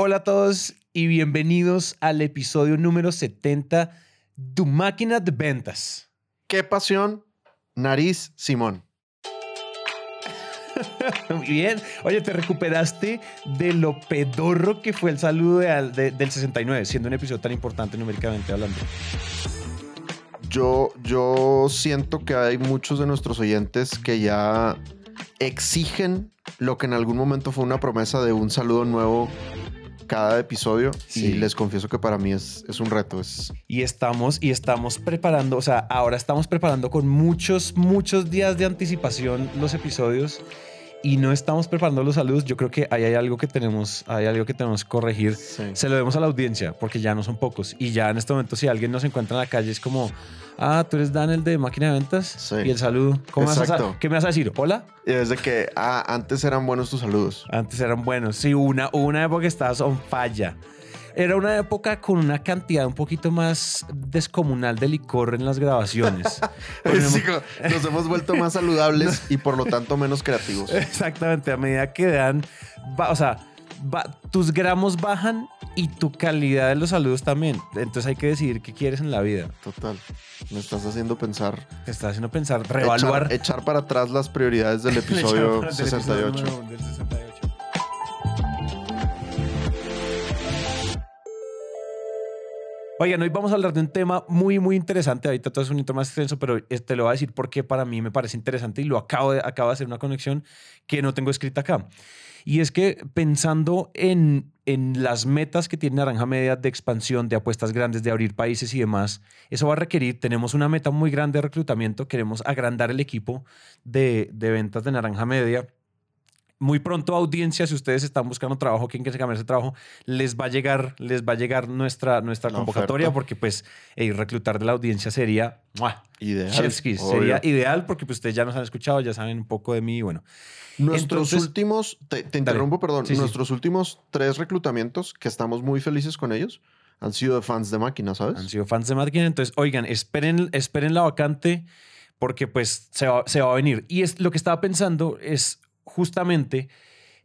Hola a todos y bienvenidos al episodio número 70 Tu máquina de ventas. ¿Qué pasión? Nariz Simón. Muy bien. Oye, te recuperaste de lo pedorro que fue el saludo de- de- del 69, siendo un episodio tan importante numéricamente hablando. Yo, yo siento que hay muchos de nuestros oyentes que ya exigen lo que en algún momento fue una promesa de un saludo nuevo cada episodio. Sí. Y les confieso que para mí es, es un reto. Es, Y estamos, y estamos preparando, o sea, ahora estamos preparando con muchos, muchos días de anticipación los episodios y no estamos preparando los saludos. Yo creo que ahí hay algo que tenemos, hay algo que tenemos que corregir. Se lo demos a la audiencia porque ya no son pocos. Y ya en este momento, si alguien nos encuentra en la calle, es como, ah, tú eres Dan, el de máquina de ventas. Sí. Y el saludo. ¿Cómo vas a. ¿Qué me vas a decir? Hola. Y desde que ah, antes eran buenos tus saludos. Antes eran buenos. Sí, una, una época que estabas on falla. Era una época con una cantidad un poquito más descomunal de licor en las grabaciones. Sí, nos hemos vuelto más saludables y por lo tanto menos creativos. Exactamente, a medida que dan, o sea, va- tus gramos bajan y tu calidad de los saludos también. Entonces hay que decidir qué quieres en la vida. Total. Me estás haciendo pensar. Te está haciendo pensar, reevaluar. Echar, echar para atrás las prioridades del el episodio del episodio 68. número- del 68. Oigan, hoy vamos a hablar de un tema muy, muy interesante. Ahorita todo es un intro más extenso, pero te lo voy a decir porque para mí me parece interesante y lo acabo de, acabo de hacer una conexión que no tengo escrita acá. Y es que pensando en, en las metas que tiene Naranja Media de expansión, de apuestas grandes, de abrir países y demás, eso va a requerir, tenemos una meta muy grande de reclutamiento, queremos agrandar el equipo de, de ventas de Naranja Media. Muy pronto, audiencia, si ustedes están buscando trabajo, quieren que se cambie ese trabajo, les va a llegar, les va a llegar nuestra, nuestra La convocatoria, oferta. porque pues ey, reclutar de la audiencia sería ¡mua! Ideal. Chef's kiss. obvio. Sería ideal porque pues, ustedes ya nos han escuchado, ya saben un poco de mí y bueno. Nuestros Entonces- últimos, te, te interrumpo, perdón, Sí, sí. nuestros últimos tres reclutamientos, que estamos muy felices con ellos, han sido de fans de máquina, ¿sabes? Han sido fans de máquina. Entonces, oigan, esperen, esperen la vacante porque pues se va, se va a venir. Y es lo que estaba pensando es justamente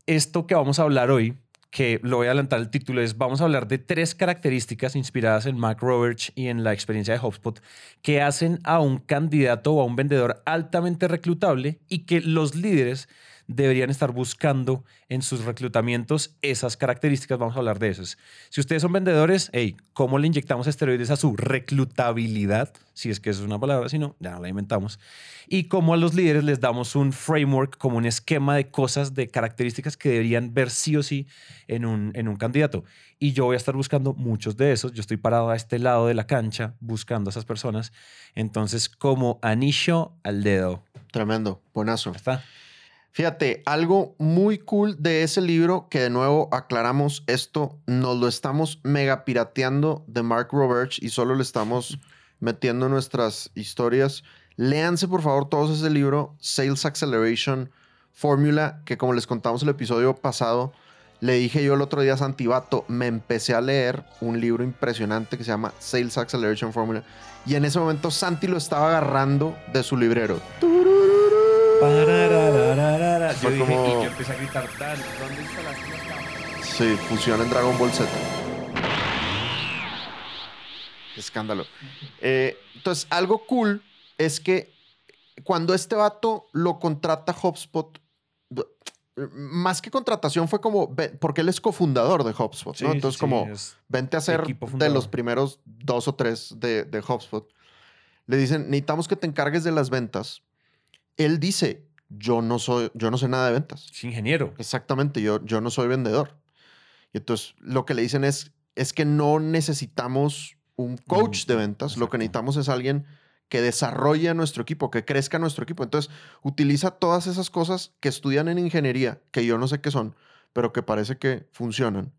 esto que vamos a hablar hoy, que lo voy a adelantar el título, es vamos a hablar de tres características inspiradas en Mac Roberts y en la experiencia de HubSpot que hacen a un candidato o a un vendedor altamente reclutable y que los líderes deberían estar buscando en sus reclutamientos esas características. Vamos a hablar de esas. Si ustedes son vendedores, hey, ¿cómo le inyectamos esteroides a su reclutabilidad? Si es que eso es una palabra, si no, ya no la inventamos. Y cómo a los líderes les damos un framework, como un esquema de cosas, de características que deberían ver sí o sí en un, en un candidato. Y yo voy a estar buscando muchos de esos. Yo estoy parado a este lado de la cancha buscando a esas personas. Entonces, como anillo al dedo. Tremendo, buenazo. ¿Está? Fíjate, algo muy cool de ese libro, que de nuevo aclaramos esto, nos lo estamos mega pirateando de Mark Roberts y solo le estamos metiendo nuestras historias. Léanse por favor todos ese libro, Sales Acceleration Formula, que como les contamos el episodio pasado, le dije yo el otro día a Santibato, me empecé a leer un libro impresionante que se llama Sales Acceleration Formula. Y en ese momento Santi lo estaba agarrando de su librero. Yo Fue dije, como- y yo empecé a gritar, Dan, ¿dónde instalaste las cámaras? Sí, funciona en Dragon Ball Z. Escándalo. Eh, entonces, algo cool es que cuando este vato lo contrata HubSpot, más que contratación fue como, porque él es cofundador de HubSpot, Sí, ¿no? Entonces, sí, como, vente a ser de los primeros dos o tres de, de HubSpot. Le dicen, necesitamos que te encargues de las ventas. Él dice, yo no soy, yo no sé nada de ventas. es ingeniero. Exactamente, yo, yo no soy vendedor. Y entonces lo que le dicen es, es que no necesitamos un coach de ventas, lo que necesitamos es alguien que desarrolle a nuestro equipo, que crezca nuestro equipo. Entonces utiliza todas esas cosas que estudian en ingeniería, que yo no sé qué son, pero que parece que funcionan,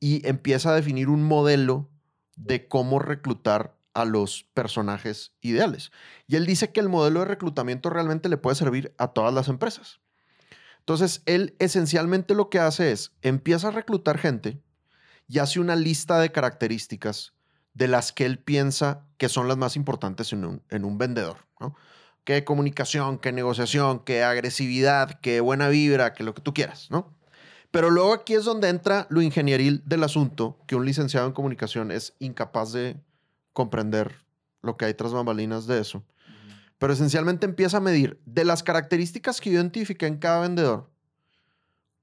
y empieza a definir un modelo de cómo reclutar a los personajes ideales. Y él dice que el modelo de reclutamiento realmente le puede servir a todas las empresas. Entonces, él esencialmente lo que hace es, empieza a reclutar gente y hace una lista de características de las que él piensa que son las más importantes en un, en un vendedor. ¿no? Que comunicación, que negociación, que agresividad, que buena vibra, que lo que tú quieras, ¿no? Pero luego aquí es donde entra lo ingenieril del asunto, que un licenciado en comunicación es incapaz de comprender lo que hay tras bambalinas de eso. Pero esencialmente empieza a medir de las características que yo identifiqué en cada vendedor,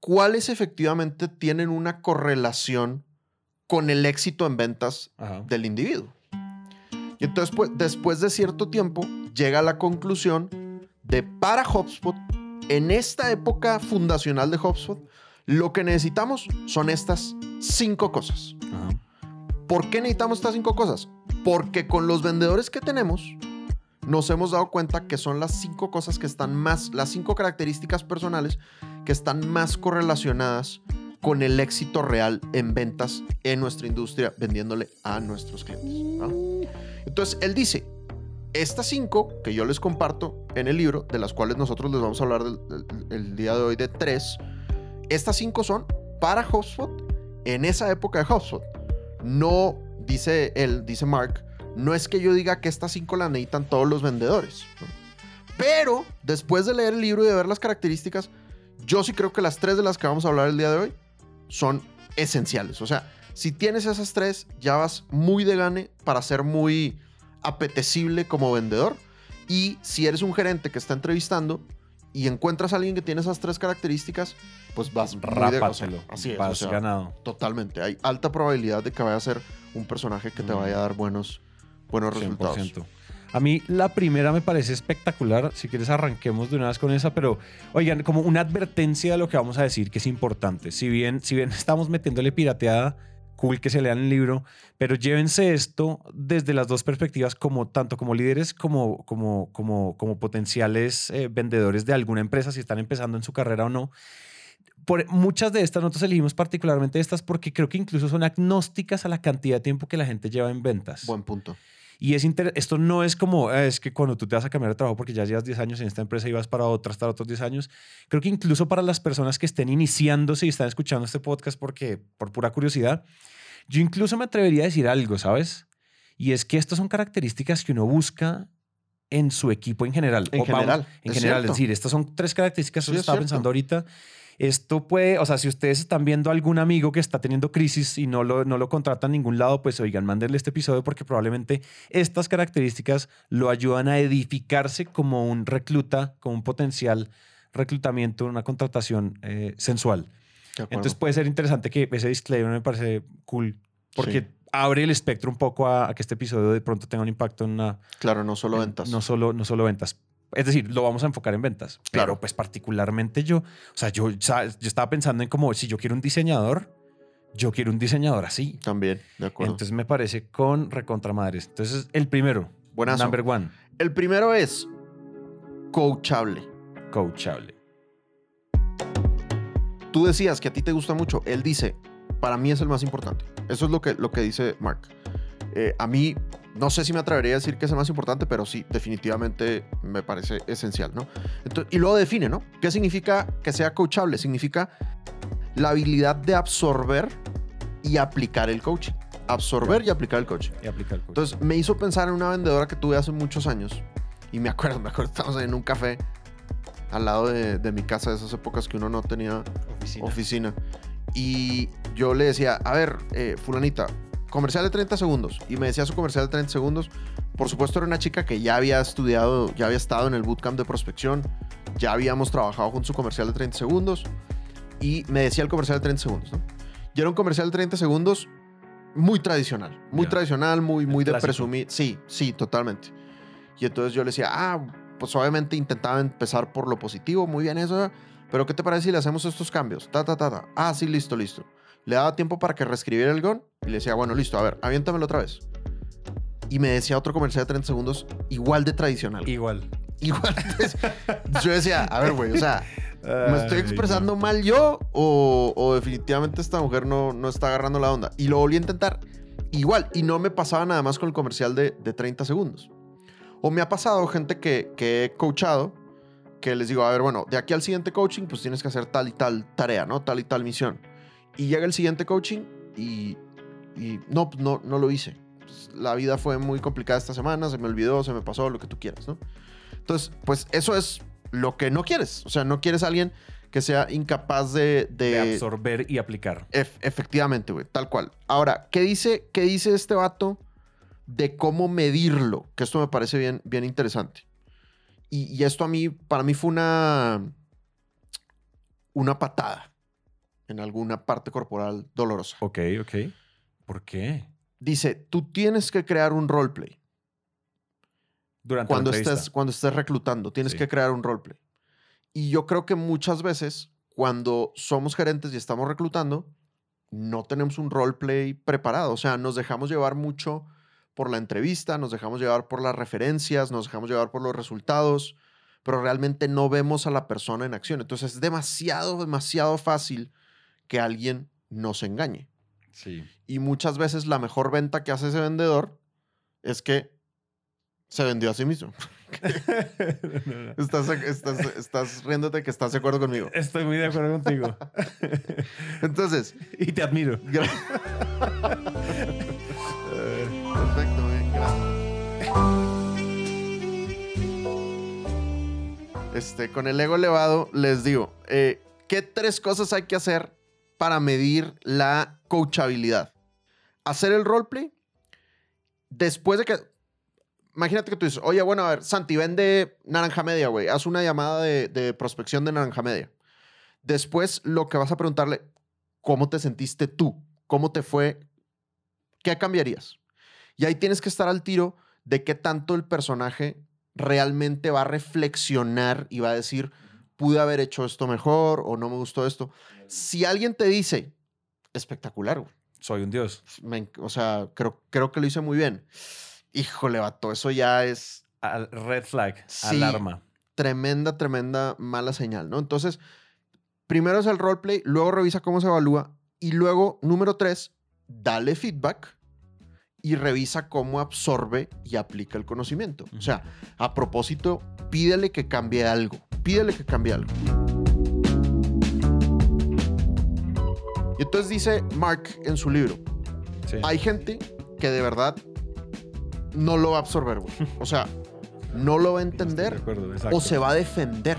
cuáles efectivamente tienen una correlación con el éxito en ventas Ajá. del individuo. Y entonces, pues, después de cierto tiempo, llega a la conclusión de para HubSpot, en esta época fundacional de HubSpot, lo que necesitamos son estas cinco cosas. Ajá. ¿Por qué necesitamos estas cinco cosas? Porque con los vendedores que tenemos, nos hemos dado cuenta que son las cinco cosas que están más, las cinco características personales que están más correlacionadas con el éxito real en ventas en nuestra industria, vendiéndole a nuestros clientes. ¿no? Entonces, él dice, estas cinco que yo les comparto en el libro, de las cuales nosotros les vamos a hablar del- del- el día de hoy de tres, estas cinco son para HubSpot en esa época de HubSpot. No, dice él, dice Mark, no es que yo diga que estas cinco las necesitan todos los vendedores. Pero después de leer el libro y de ver las características, yo sí creo que las tres de las que vamos a hablar el día de hoy son esenciales. O sea, si tienes esas tres, ya vas muy de gane para ser muy apetecible como vendedor. Y si eres un gerente que está entrevistando y encuentras a alguien que tiene esas tres características, pues vas de- o sea, así es. o sea, ganado. Totalmente. Hay alta probabilidad de que vaya a ser un personaje que te vaya a dar buenos, buenos resultados. 100%. A mí la primera me parece espectacular. Si quieres arranquemos de una vez con esa, pero oigan, como una advertencia de lo que vamos a decir que es importante. Si bien, si bien estamos metiéndole pirateada, cool que se lean el libro, pero llévense esto desde las dos perspectivas, como tanto como líderes como, como, como, como potenciales eh, vendedores de alguna empresa, si están empezando en su carrera o no. Por, muchas de estas nosotros elegimos particularmente estas porque creo que incluso son agnósticas a la cantidad de tiempo que la gente lleva en ventas. Buen punto. Y es inter- esto no es como, "Ah, es que cuando tú te vas a cambiar de trabajo porque ya llevas 10 años en esta empresa y vas para otra hasta otros 10 años. Creo que incluso para las personas que estén iniciándose y están escuchando este podcast porque por pura curiosidad, yo incluso me atrevería a decir algo, ¿sabes? Y es que estas son características que uno busca en su equipo en general. En O vamos- general, en es general, cierto. es decir, estas son tres características que yo es estaba pensando ahorita. Esto puede, o sea, si ustedes están viendo algún amigo que está teniendo crisis y no lo, no lo contratan a ningún lado, pues oigan, mándenle este episodio porque probablemente estas características lo ayudan a edificarse como un recluta, como un potencial reclutamiento, una contratación eh, sensual. Entonces puede ser interesante que ese disclaimer me parece cool porque Sí. abre el espectro un poco a, a que este episodio de pronto tenga un impacto en una, claro, no solo en- ventas. No solo, no solo ventas. Es decir, lo vamos a enfocar en ventas. Pero Claro. pues particularmente yo, o sea, yo, yo estaba pensando en como si yo quiero un diseñador, yo quiero un diseñador así. También, de acuerdo. Entonces me parece con recontra madres. Entonces, el primero, Buenazo. number one, El primero es coachable. coachable. Tú decías que a ti te gusta mucho. Él dice, para mí es el más importante. Eso es lo que, lo que dice Mark. Eh, a mí, no sé si me atrevería a decir que es el más importante, pero sí, definitivamente me parece esencial, ¿no? Entonces, y luego define, ¿no? ¿Qué significa que sea coachable? Significa la habilidad de absorber y aplicar el coaching. Absorber y aplicar el coaching. Y aplicar coaching. Entonces me hizo pensar en una vendedora que tuve hace muchos años. Y me acuerdo, me acuerdo, estábamos en un café al lado de, de mi casa de esas épocas que uno no tenía oficina. oficina. Y yo le decía, a ver, eh, fulanita, comercial de 30 segundos. Y me decía su comercial de 30 segundos. Por supuesto era una chica que ya había estudiado, ya había estado en el bootcamp de prospección. Ya habíamos trabajado con su comercial de 30 segundos. Y me decía el comercial de 30 segundos, ¿no? Y era un comercial de 30 segundos muy tradicional. Muy tradicional, muy, muy de clásico. presumir. Sí, sí, totalmente. Y entonces yo le decía, ah, pues obviamente intentaba empezar por lo positivo, muy bien eso. Pero ¿qué te parece si le hacemos estos cambios? Ta, ta, ta, ta. Ah, sí, listo, listo. Le daba tiempo para que reescribiera el guion y le decía, bueno, listo, a ver, aviéntamelo otra vez. Y me decía otro comercial de 30 segundos igual de tradicional. Igual. Igual. Entonces, yo decía, a ver, güey, o sea, ¿me estoy expresando mal yo o, o definitivamente esta mujer no, no está agarrando la onda? Y lo volví a intentar igual y no me pasaba nada más con el comercial de, de 30 segundos. O me ha pasado gente que, que he coachado que les digo, a ver, bueno, de aquí al siguiente coaching, pues tienes que hacer tal y tal tarea, ¿no? Tal y tal misión. Y llega el siguiente coaching y, y no, pues no, no lo hice. Pues, la vida fue muy complicada esta semana, se me olvidó, se me pasó, lo que tú quieras, ¿no? Entonces, pues eso es lo que no quieres. O sea, no quieres a alguien que sea incapaz de... De de- absorber y aplicar. Ef- efectivamente, güey, tal cual. Ahora, ¿qué dice, ¿qué dice este vato de cómo medirlo? Que esto me parece bien, bien interesante. Y, y esto a mí, para mí fue una, una patada en alguna parte corporal dolorosa. Ok, ok. ¿Por qué? Dice, tú tienes que crear un roleplay. Durante Cuando la estés, cuando estés reclutando, tienes Sí. que crear un roleplay. Y yo creo que muchas veces, cuando somos gerentes y estamos reclutando, no tenemos un roleplay preparado. O sea, nos dejamos llevar mucho por la entrevista, nos dejamos llevar por las referencias, nos dejamos llevar por los resultados, pero realmente no vemos a la persona en acción. Entonces es demasiado, demasiado fácil que alguien nos engañe. Sí. Y muchas veces la mejor venta que hace ese vendedor es que se vendió a sí mismo. Estás, estás, estás riéndote que estás de acuerdo conmigo. Estoy muy de acuerdo contigo. Entonces, y te admiro. perfecto, bien. Este, con el ego elevado, les digo, eh, ¿qué tres cosas hay que hacer para medir la coachabilidad? Hacer el roleplay. Después de que. Imagínate que tú dices, oye, bueno, a ver, Santi, vende naranja media, güey. Haz una llamada de, de prospección de naranja media. Después, lo que vas a preguntarle, ¿cómo te sentiste tú? ¿Cómo te fue? ¿Qué cambiarías? Y ahí tienes que estar al tiro de qué tanto el personaje realmente va a reflexionar y va a decir, pude haber hecho esto mejor o no me gustó esto. Si alguien te dice, espectacular, güey, Soy un dios. me enc- o sea, creo, creo que lo hice muy bien. Híjole, vato, eso ya es Al- red flag. Sí. Alarma. tremenda, tremenda mala señal, ¿no? Entonces, primero es el roleplay, luego revisa cómo se evalúa y luego, número tres, dale feedback y revisa cómo absorbe y aplica el conocimiento. O sea, a propósito, pídele que cambie algo, pídele que cambie algo. Y entonces dice Mark en su libro, Sí. hay gente que de verdad no lo va a absorber, güey. O sea, no lo va a entender acuerdo, o se va a defender.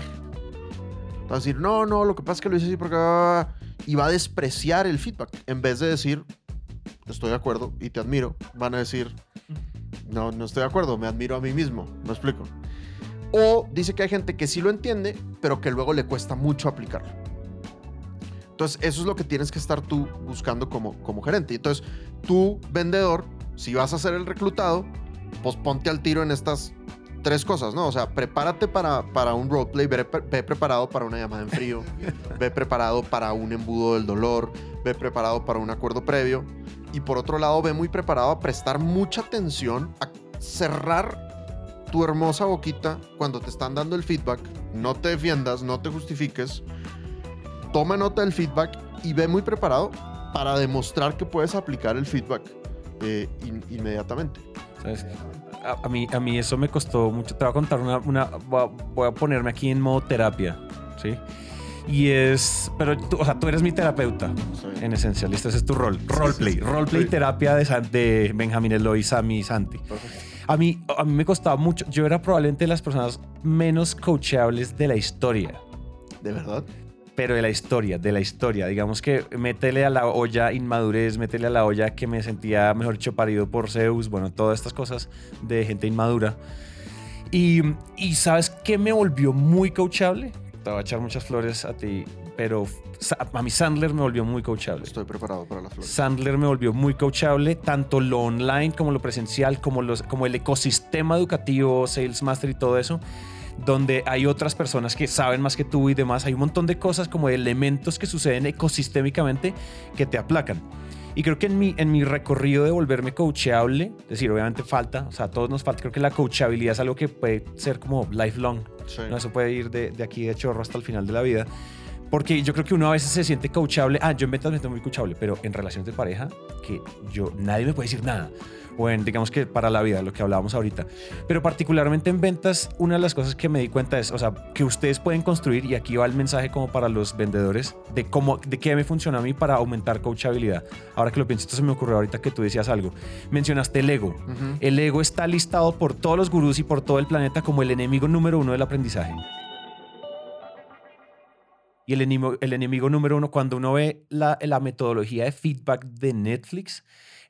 Va a decir, no, no, lo que pasa es que lo hice así porque... ah", Y va a despreciar el feedback. En vez de decir, estoy de acuerdo y te admiro, van a decir, no, no estoy de acuerdo, me admiro a mí mismo. ¿Me explico? O dice que hay gente que sí lo entiende, pero que luego le cuesta mucho aplicarlo. Entonces, eso es lo que tienes que estar tú buscando como, como gerente. Entonces, tú, vendedor, si vas a ser el reclutado, pues ponte al tiro en estas tres cosas, ¿no? O sea, prepárate para, para un roleplay, ve, ve preparado para una llamada en frío, ve preparado para un embudo del dolor, ve preparado para un acuerdo previo y por otro lado, ve muy preparado a prestar mucha atención, a cerrar tu hermosa boquita cuando te están dando el feedback, no te defiendas, no te justifiques, toma nota del feedback y ve muy preparado para demostrar que puedes aplicar el feedback eh, in- inmediatamente. ¿Sabes? A, a mí, a mí eso me costó mucho. Te voy a contar una... una voy, a, ponerme aquí en modo terapia, ¿sí? Y es... Pero tú, o sea, tú eres mi terapeuta, en esencial. Este es tu rol. Roleplay. sí. Roleplay Sí. terapia de, de Benjamín Eloy, Sammy y Santi. A mí, a mí me costaba mucho. Yo era probablemente de las personas menos coachables de la historia. ¿De verdad? Pero de la historia, de la historia. Digamos que métele a la olla inmadurez, métele a la olla que me sentía, mejor dicho, parido por Zeus. Bueno, todas estas cosas de gente inmadura. Y, y ¿sabes qué me volvió muy coachable? Te voy a echar muchas flores a ti, pero a mí Sandler me volvió muy coachable. Estoy preparado para las flores. Sandler me volvió muy coachable, tanto lo online como lo presencial, como, los, como el ecosistema educativo, Sales Master y todo eso, donde hay otras personas que saben más que tú y demás. Hay un montón de cosas como de elementos que suceden ecosistémicamente que te aplacan. Y creo que en mi, en mi recorrido de volverme coachable, es decir, obviamente falta, o sea, a todos nos falta, creo que la coachabilidad es algo que puede ser como lifelong. Sí. No, eso puede ir de, de aquí de chorro hasta el final de la vida. Porque yo creo que uno a veces se siente coachable. Ah, yo en ventas me siento muy coachable, pero en relaciones de pareja, que yo, nadie me puede decir nada. O en, digamos que para la vida, lo que hablábamos ahorita. Pero particularmente en ventas, una de las cosas que me di cuenta es, o sea, que ustedes pueden construir, y aquí va el mensaje como para los vendedores, de cómo, de qué me funciona a mí para aumentar coachabilidad. Ahora que lo pienso, esto se me ocurrió ahorita que tú decías algo. Mencionaste el ego. Ujú. El ego está listado por todos los gurús y por todo el planeta como el enemigo número uno del aprendizaje. Y el enemigo, el enemigo número uno, cuando uno ve la, la metodología de feedback de Netflix,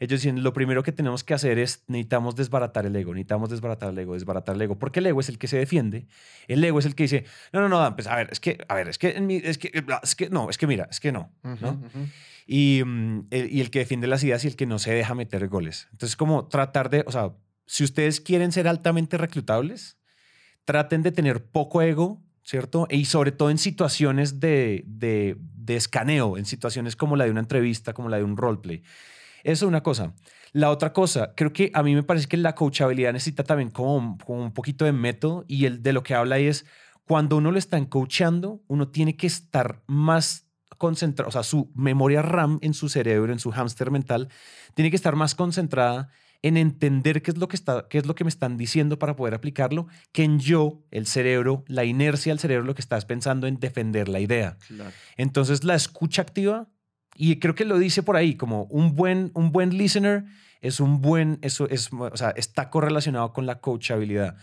ellos dicen, lo primero que tenemos que hacer es, necesitamos desbaratar el ego, necesitamos desbaratar el ego, desbaratar el ego, porque el ego es el que se defiende, el ego es el que dice, no, no, no, Dan, pues a ver, es que, a ver, es que, en mi- es que, es que, no, es que mira, es que no, Ujú, ¿no? ujú. y, mm, el, y el que defiende las ideas y el que no se deja meter goles. Entonces, como tratar de, o sea, si ustedes quieren ser altamente reclutables, traten de tener poco ego, ¿cierto? Y sobre todo en situaciones de, de, de escaneo, en situaciones como la de una entrevista, como la de un roleplay. Eso es una cosa. La otra cosa, creo que a mí me parece que la coachabilidad necesita también como, como un poquito de método y el de lo que habla ahí es cuando uno lo está coachando, uno tiene que estar más concentrado, o sea, su memoria RAM en su cerebro, en su hámster mental, tiene que estar más concentrada en entender qué es lo que está, qué es lo que me están diciendo para poder aplicarlo, que en yo, el cerebro, la inercia del cerebro, lo que estás pensando en defender la idea. Claro. Entonces, la escucha activa, y creo que lo dice por ahí, como un buen, un buen listener es un buen, eso es, o sea, está correlacionado con la coachabilidad.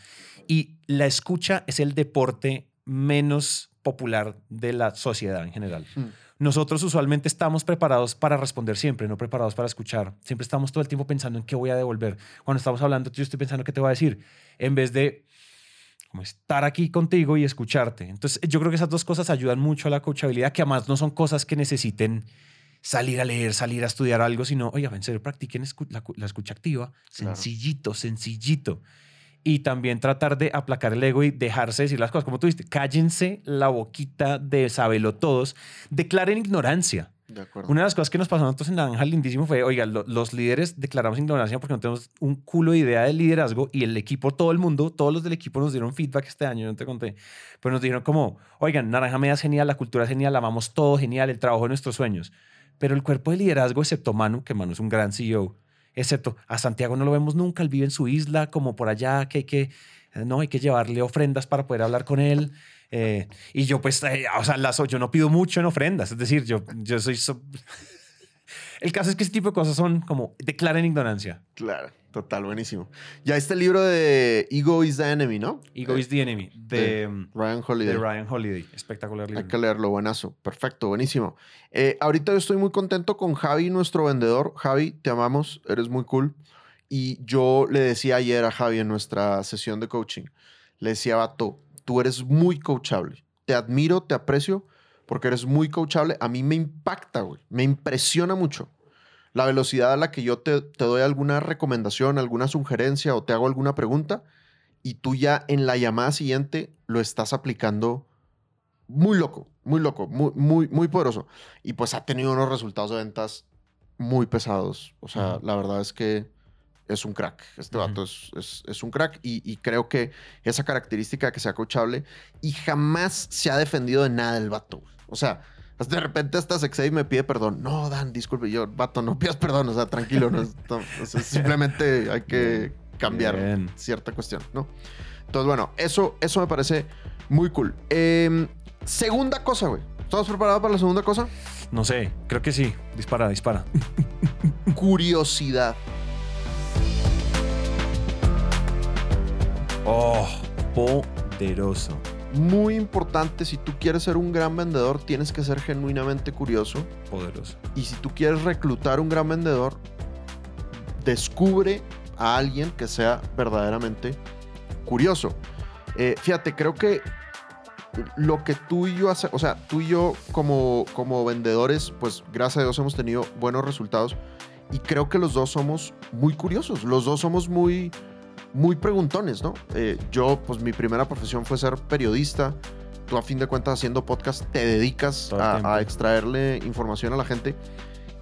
Y la escucha es el deporte menos popular de la sociedad en general. Hmm. Nosotros usualmente estamos preparados para responder siempre, no preparados para escuchar. Siempre estamos todo el tiempo pensando en qué voy a devolver. Cuando estamos hablando, yo estoy pensando qué te voy a decir, en vez de como estar aquí contigo y escucharte. Entonces, yo creo que esas dos cosas ayudan mucho a la coachabilidad, que además no son cosas que necesiten salir a leer, salir a estudiar algo, sino, oye, en serio, practiquen escu- la, cu- la escucha activa, Claro. sencillito, sencillito. Y también tratar de aplacar el ego y dejarse decir las cosas. Como tú dijiste, cállense la boquita de sabelo todos, declaren ignorancia. De acuerdo. Una de las cosas que nos pasó a nosotros en Naranja Lindísimo fue, oiga, lo- los líderes declaramos ignorancia porque no tenemos un culo de idea de liderazgo y el equipo, todo el mundo, todos los del equipo nos dieron feedback este año, no te conté, pero nos dijeron como, oigan, Naranja Media es genial, la cultura es genial, amamos todo, genial, el trabajo de nuestros sueños. Pero el cuerpo de liderazgo, excepto Manu, que Manu es un gran CEO, excepto a Santiago no lo vemos nunca, él vive en su isla, como por allá, que hay que, eh, no, hay que llevarle ofrendas para poder hablar con él. Eh, y yo, pues, eh, o sea, las, yo no pido mucho en ofrendas. Es decir, yo, yo soy. so- El caso es que ese tipo de cosas son como declaren ignorancia. Claro, total, buenísimo. Ya este libro de Ego is the Enemy, ¿no? Ego Eh, is the enemy de, um, Ryan Holiday. de Ryan Holiday. Espectacular libro. Hay que leerlo, buenazo. Perfecto, buenísimo. Eh, ahorita yo estoy muy contento con Javi, nuestro vendedor. Javi, te amamos, eres muy cool. Y yo le decía ayer a Javi en nuestra sesión de coaching, le decía, Vato, tú eres muy coachable. Te admiro, te aprecio, porque eres muy coachable. A mí me impacta, güey. Me impresiona mucho la velocidad a la que yo te, te doy alguna recomendación, alguna sugerencia o te hago alguna pregunta y tú ya en la llamada siguiente lo estás aplicando muy loco, muy loco, muy, muy, muy poderoso. Y pues ha tenido unos resultados de ventas muy pesados. O sea, la verdad es que es un crack. Este Ujú. vato es, es- es un crack y, y creo que esa característica de que sea coachable y jamás se ha defendido de nada el vato. O sea, de repente hasta se excede y me pide perdón. No, Dan, disculpe. Yo, vato, no pidas perdón. O sea, tranquilo. no no, o sea, simplemente hay que cambiar Bien. cierta cuestión, ¿no? Entonces, bueno, eso, eso me parece muy cool. Em, segunda cosa, güey. ¿Estamos preparados para la segunda cosa? No sé, creo que sí. Dispara, dispara. Curiosidad. Oh, poderoso. Muy importante, si tú quieres ser un gran vendedor, tienes que ser genuinamente curioso. Poderoso. Y si tú quieres reclutar un gran vendedor, descubre a alguien que sea verdaderamente curioso. Eh, fíjate, creo que lo que tú y yo hacemos, o sea, tú y yo como, como vendedores, pues gracias a Dios hemos tenido buenos resultados y creo que los dos somos muy curiosos, los dos somos muy, muy preguntones, ¿no? Eh, yo, pues mi primera profesión fue ser periodista, tú a fin de cuentas haciendo podcast te dedicas a, a extraerle información a la gente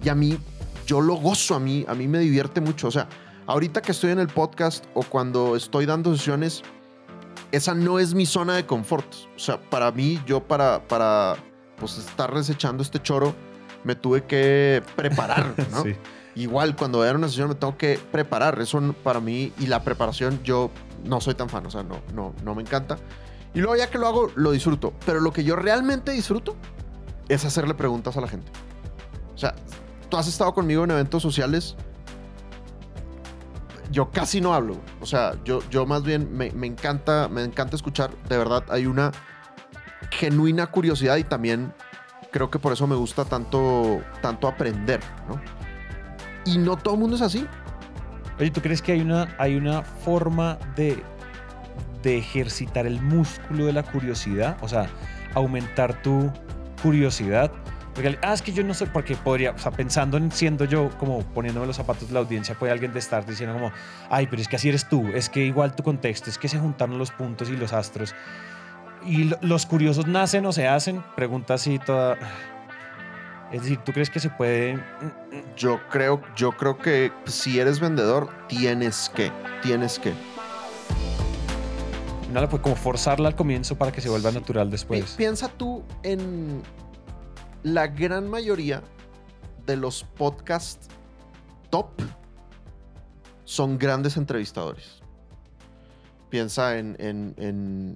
y a mí, yo lo gozo, a mí, a mí me divierte mucho, o sea, ahorita que estoy en el podcast o cuando estoy dando sesiones, esa no es mi zona de confort. O sea, para mí, yo para, para pues, estar desechando este choro, me tuve que preparar, ¿no? Sí. Igual, cuando voy a una sesión me tengo que preparar. Eso para mí, y la preparación, yo no soy tan fan, o sea, no, no, no me encanta. Y luego ya que lo hago, lo disfruto. Pero lo que yo realmente disfruto es hacerle preguntas a la gente. O sea, tú has estado conmigo en eventos sociales. Yo casi no hablo. O sea, yo, yo más bien me, me encanta, me encanta escuchar. De verdad, hay una genuina curiosidad y también creo que por eso me gusta tanto, tanto aprender, ¿no? Y no todo el mundo es así. Oye, ¿tú crees que hay una, hay una forma de, de ejercitar el músculo de la curiosidad? O sea, aumentar tu curiosidad. Porque, ah, es que yo no sé, porque podría, o sea, pensando en siendo yo, como poniéndome los zapatos de la audiencia, puede alguien de estar diciendo como, ay, pero es que así eres tú, es que igual tu contexto, es que se juntaron los puntos y los astros. Y lo- los curiosos nacen o se hacen, pregunta así toda... Es decir, ¿tú crees que se puede Yo creo, yo creo que si eres vendedor, tienes que, tienes que. No, pues como forzarla al comienzo para que se vuelva natural después. piensa tú en la gran mayoría de los podcasts top son grandes entrevistadores. Piensa en, en- en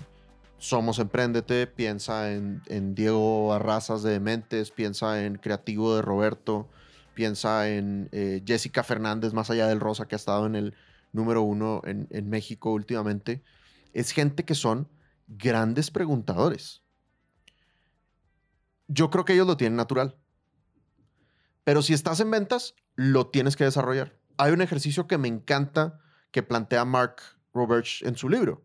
Somos Emprendete, piensa en, Diego Arrasas de Dementes, piensa en Creativo de Roberto, piensa en eh, Jessica Fernández, más allá del Rosa, que ha estado en el número uno en, en México últimamente. Es gente que son grandes preguntadores. Yo creo que ellos lo tienen natural. Pero si estás en ventas, lo tienes que desarrollar. Hay un ejercicio que me encanta que plantea Mark Roberts en su libro.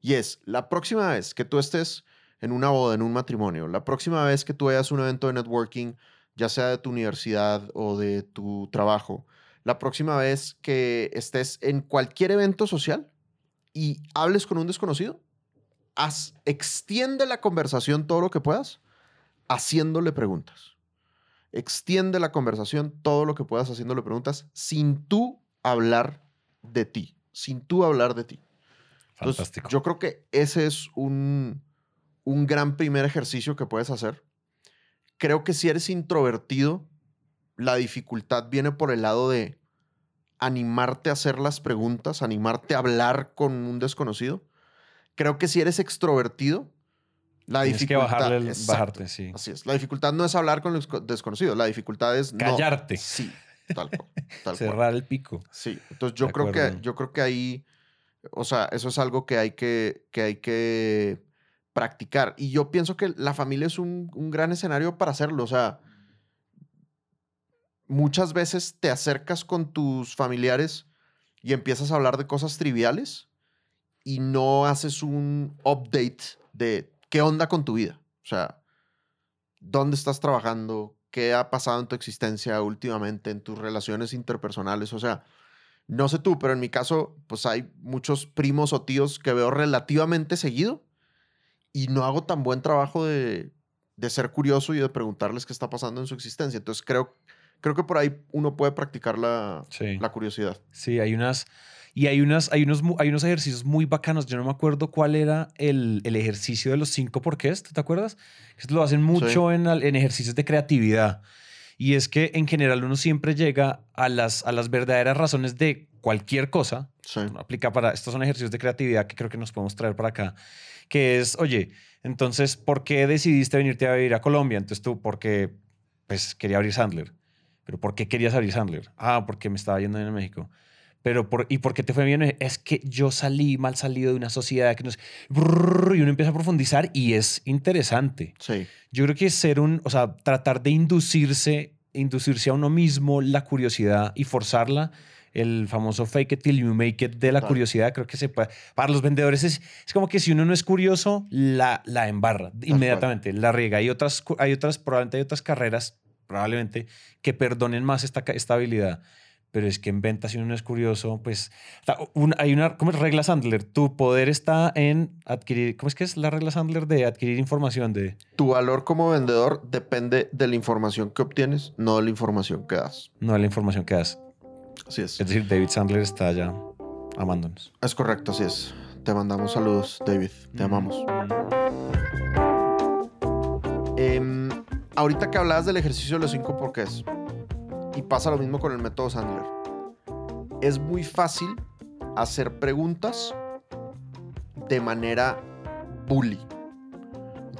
Y es, la próxima vez que tú estés en una boda, en un matrimonio, la próxima vez que tú vayas a un evento de networking, ya sea de tu universidad o de tu trabajo, la próxima vez que estés en cualquier evento social y hables con un desconocido, extiende la conversación todo lo que puedas haciéndole preguntas. Extiende la conversación todo lo que puedas haciéndole preguntas sin tú hablar de ti, sin tú hablar de ti. Entonces, Fantástico. yo creo que ese es un, un gran primer ejercicio que puedes hacer. Creo que si eres introvertido, la dificultad viene por el lado de animarte a hacer las preguntas, animarte a hablar con un desconocido. Creo que si eres extrovertido, la Tienes que dificultad... bajarle el- Exacto, bajarte, sí. Así es. La dificultad no es hablar con los co- desconocidos, la dificultad es... no- Callarte. Sí, tal cual. tal cual. Cerrar el pico. Sí, entonces yo De creo que yo creo que ahí, o sea, eso es algo que hay que, que hay que practicar. Y yo pienso que la familia es un, un gran escenario para hacerlo. O sea, muchas veces te acercas con tus familiares y empiezas a hablar de cosas triviales y no haces un update de qué onda con tu vida. O sea, dónde estás trabajando, qué ha pasado en tu existencia últimamente, en tus relaciones interpersonales. O sea, no sé tú, pero en mi caso, pues hay muchos primos o tíos que veo relativamente seguido y no hago tan buen trabajo de, de ser curioso y de preguntarles qué está pasando en su existencia. Entonces creo, creo que por ahí uno puede practicar la, Sí. la curiosidad. Sí, hay unas. Y hay, unas, hay, unos, hay unos ejercicios muy bacanos. Yo no me acuerdo cuál era el, el ejercicio de los cinco porqués. ¿Tú te acuerdas? Esto lo hacen mucho en, al- en ejercicios de creatividad. Y es que en general uno siempre llega a las, a las verdaderas razones de cualquier cosa. Sí. Aplica para. Estos son ejercicios de creatividad que creo que nos podemos traer para acá. Que es, oye, entonces, ¿por qué decidiste venirte a vivir a Colombia? Entonces tú, porque pues quería abrir Sandler. ¿Pero por qué querías abrir Sandler? Ah, porque me estaba yendo en México. Pero por, ¿Y por qué te fue bien? Es que yo salí mal salido de una sociedad que nos... brrr, y uno empieza a profundizar y es interesante. Sí. Yo creo que ser un... O sea, tratar de inducirse, inducirse a uno mismo la curiosidad y forzarla, el famoso fake it till you make it de la Total. curiosidad, creo que se puede... Para los vendedores es, es como que si uno no es curioso, la, la embarra inmediatamente, la riega. Hay otras, hay otras, probablemente hay otras carreras, probablemente, que perdonen más esta, esta habilidad. Pero es que en ventas, si uno no es curioso, pues un- hay una ¿cómo es? regla Sandler. Tu poder está en adquirir. ¿Cómo es que es la regla Sandler de adquirir información? De Tu valor como vendedor depende de la información que obtienes, no de la información que das. no de la información que das. Así es. Es decir, David Sandler está ya amándonos. Es correcto, así es. Te mandamos saludos, David. Te amamos. Em, ahorita que hablabas del ejercicio de los cinco porqués, y pasa lo mismo con el método Sandler, es muy fácil hacer preguntas de manera bully.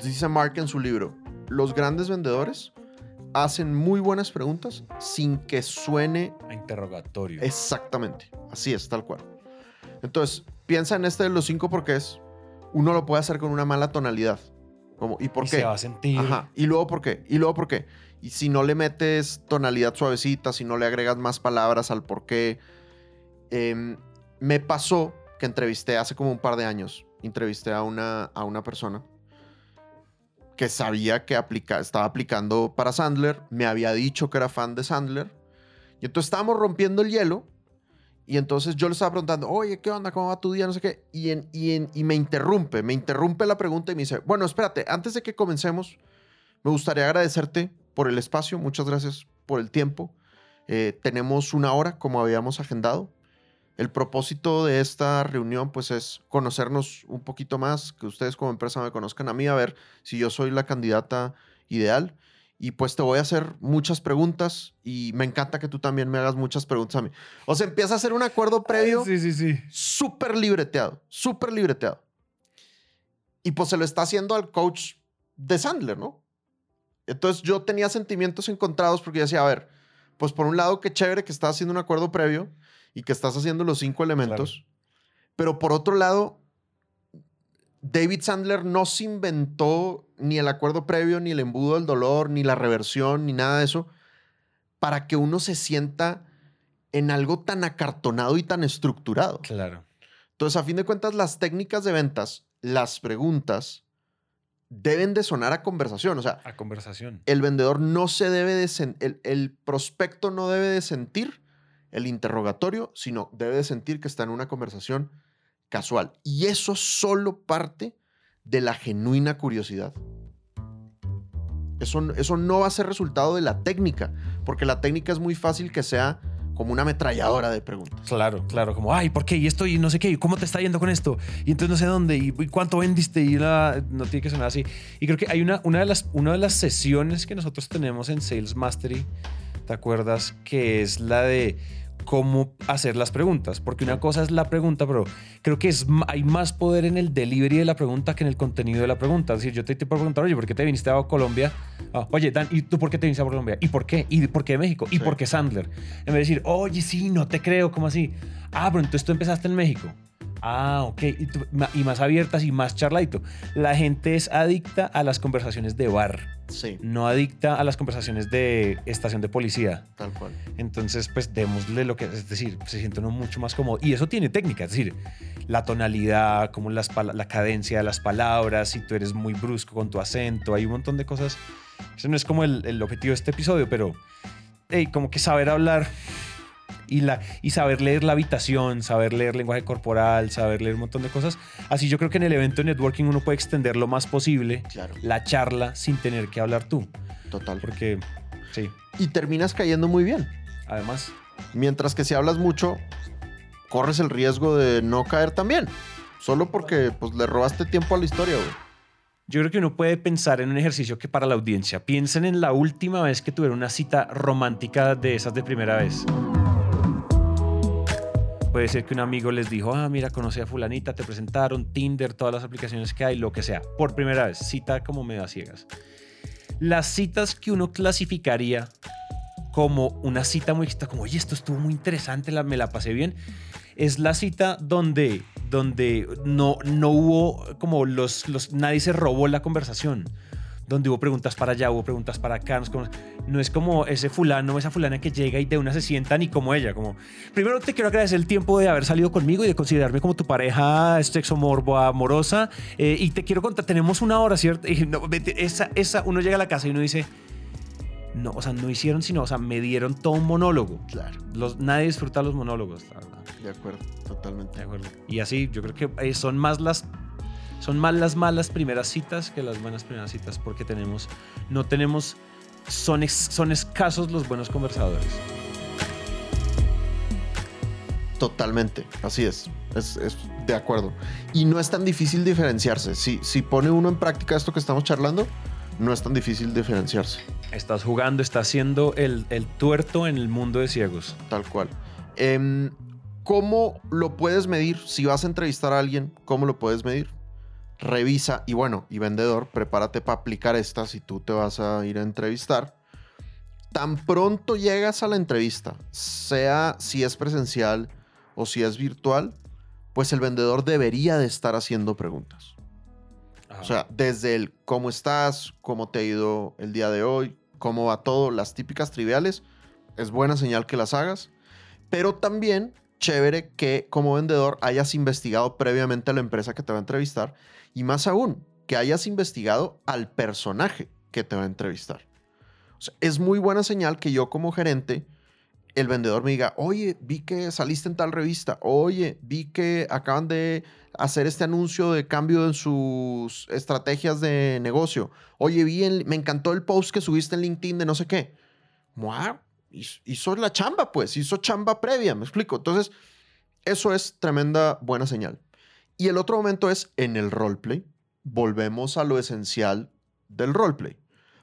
Dice Mark en su libro, los grandes vendedores hacen muy buenas preguntas sin que suene A interrogatorio. Exactamente, así es, tal cual. Entonces, piensa en este de los cinco porqués. Uno lo puede hacer con una mala tonalidad. Como, ¿Y por y qué? se va a sentir. Ajá. ¿Y luego por qué? ¿Y luego por qué? Y si no le metes tonalidad suavecita, si no le agregas más palabras al por qué. Em, me pasó que entrevisté hace como un par de años, entrevisté a una, a una persona que sabía que aplica, estaba aplicando para Sandler, me había dicho que era fan de Sandler, y entonces estábamos rompiendo el hielo, y entonces yo le estaba preguntando, oye, ¿qué onda? ¿Cómo va tu día? No sé qué, y, y me interrumpe, me interrumpe la pregunta y me dice, bueno, espérate, antes de que comencemos, me gustaría agradecerte por el espacio, muchas gracias por el tiempo. Eh, tenemos una hora como habíamos agendado. El propósito de esta reunión pues es conocernos un poquito más, que ustedes como empresa me conozcan a mí, a ver si yo soy la candidata ideal. Y pues te voy a hacer muchas preguntas y me encanta que tú también me hagas muchas preguntas a mí. O sea, empieza a hacer un acuerdo previo Sí, sí, sí. súper libreteado, súper libreteado. Y pues se lo está haciendo al coach de Sandler, ¿no? Entonces yo tenía sentimientos encontrados porque yo decía, a ver, pues por un lado, qué chévere que estás haciendo un acuerdo previo y que estás haciendo los cinco elementos. Pero por otro lado, David Sandler no se inventó ni el acuerdo previo, ni el embudo del dolor, ni la reversión, ni nada de eso, para que uno se sienta en algo tan acartonado y tan estructurado. Claro. Entonces, a fin de cuentas, las técnicas de ventas, las preguntas, deben de sonar a conversación. O sea, A conversación. el vendedor no se debe de... el, el prospecto no debe de sentir el interrogatorio, sino debe de sentir que está en una conversación casual. Y eso solo parte de la genuina curiosidad. Eso, eso no va a ser resultado de la técnica, porque la técnica es muy fácil que sea como una ametralladora de preguntas. Claro, claro, como, ay, ¿por qué? Y esto, y no sé qué, y cómo te está yendo con esto, y entonces no sé dónde, y, cuánto vendiste, y la, no tiene que sonar así. Y creo que hay una, una, de las, una de las sesiones que nosotros tenemos en Sales Mastery, ¿te acuerdas? Que es la de cómo hacer las preguntas, porque una cosa es la pregunta, pero creo que es, hay más poder en el delivery de la pregunta que en el contenido de la pregunta. Es decir, yo te, te puedo preguntar, oye, ¿por qué te viniste a Colombia? Ah, oye, Dan, ¿y tú por qué te viniste a Colombia? ¿Y por qué? ¿Y por qué México? ¿Y Sí. por qué Sandler? En vez de decir, oye, sí, no te creo, ¿cómo así? Ah, pero entonces tú empezaste en México. Ah, ok. Y, tú- ma- y más abiertas y más charladito. La gente es adicta a las conversaciones de bar, Sí, no adicta a las conversaciones de estación de policía. tal cual. Entonces, pues démosle lo que es decir, se siente uno mucho más cómodo. Y eso tiene técnica, es decir, la tonalidad, como las, la cadencia de las palabras, si tú eres muy brusco con tu acento, hay un montón de cosas. Eso no es como el, el objetivo de este episodio, pero hey, como que saber hablar y, la, y saber leer la habitación, saber leer lenguaje corporal, saber leer un montón de cosas. Así yo creo que en el evento de networking uno puede extender lo más posible Claro, la charla sin tener que hablar tú. total. Porque, sí, Y terminas cayendo muy bien. además... Mientras que si hablas mucho, corres el riesgo de no caer también. Solo porque pues, le robaste tiempo a la historia, güey. Yo creo que uno puede pensar en un ejercicio que para la audiencia. Piensen en la última vez que tuvieron una cita romántica de esas de primera vez. Puede ser que un amigo les dijo, ah, mira, conocí a fulanita, te presentaron, Tinder, todas las aplicaciones que hay, lo que sea. Por primera vez, cita como medio a ciegas. Las citas que uno clasificaría como una cita muy como, oye, esto estuvo muy interesante, la, me la pasé bien, es la cita donde, donde no, no hubo como los, los, nadie se robó la conversación, donde hubo preguntas para allá, hubo preguntas para acá, no es como, no es como ese fulano o esa fulana que llega y de una se sienta ni como ella, como, primero te quiero agradecer el tiempo de haber salido conmigo y de considerarme como tu pareja sexo morbo amorosa eh, y te quiero contar, tenemos una hora, ¿cierto? Y no, vete, esa, esa, uno llega a la casa y uno dice, no, o sea, no hicieron sino, o sea, me dieron todo un monólogo. Claro. Los, nadie disfruta los monólogos, la verdad. De acuerdo, totalmente. De acuerdo. Y así, yo creo que eh, son más las son más las malas primeras citas que las buenas primeras citas porque tenemos no tenemos son, ex- son escasos los buenos conversadores. Totalmente, así es. Es, es de acuerdo. Y no es tan difícil diferenciarse. Si, si pone uno en práctica esto que estamos charlando, no es tan difícil diferenciarse. Estás jugando, estás haciendo el, el tuerto en el mundo de ciegos. Tal cual. Em, ¿Cómo lo puedes medir? Si vas a entrevistar a alguien, ¿cómo lo puedes medir? Revisa y bueno, y vendedor, prepárate para aplicar esta si tú te vas a ir a entrevistar. Tan pronto llegas a la entrevista, sea si es presencial o si es virtual, pues el vendedor debería de estar haciendo preguntas. O sea, desde el cómo estás, cómo te ha ido el día de hoy, cómo va todo, las típicas triviales, es buena señal que las hagas. Pero también chévere que como vendedor hayas investigado previamente a la empresa que te va a entrevistar y más aún, que hayas investigado al personaje que te va a entrevistar. Es muy buena señal que yo como gerente, el vendedor me diga, oye, vi que saliste en tal revista, oye, vi que acaban de hacer este anuncio de cambio en sus estrategias de negocio, oye, vi, me encantó el post que subiste en LinkedIn de no sé qué. Wow, hizo la chamba, pues, hizo chamba previa, me explico. Entonces, eso es tremenda buena señal. Y el otro momento es en el roleplay. Volvemos a lo esencial del roleplay.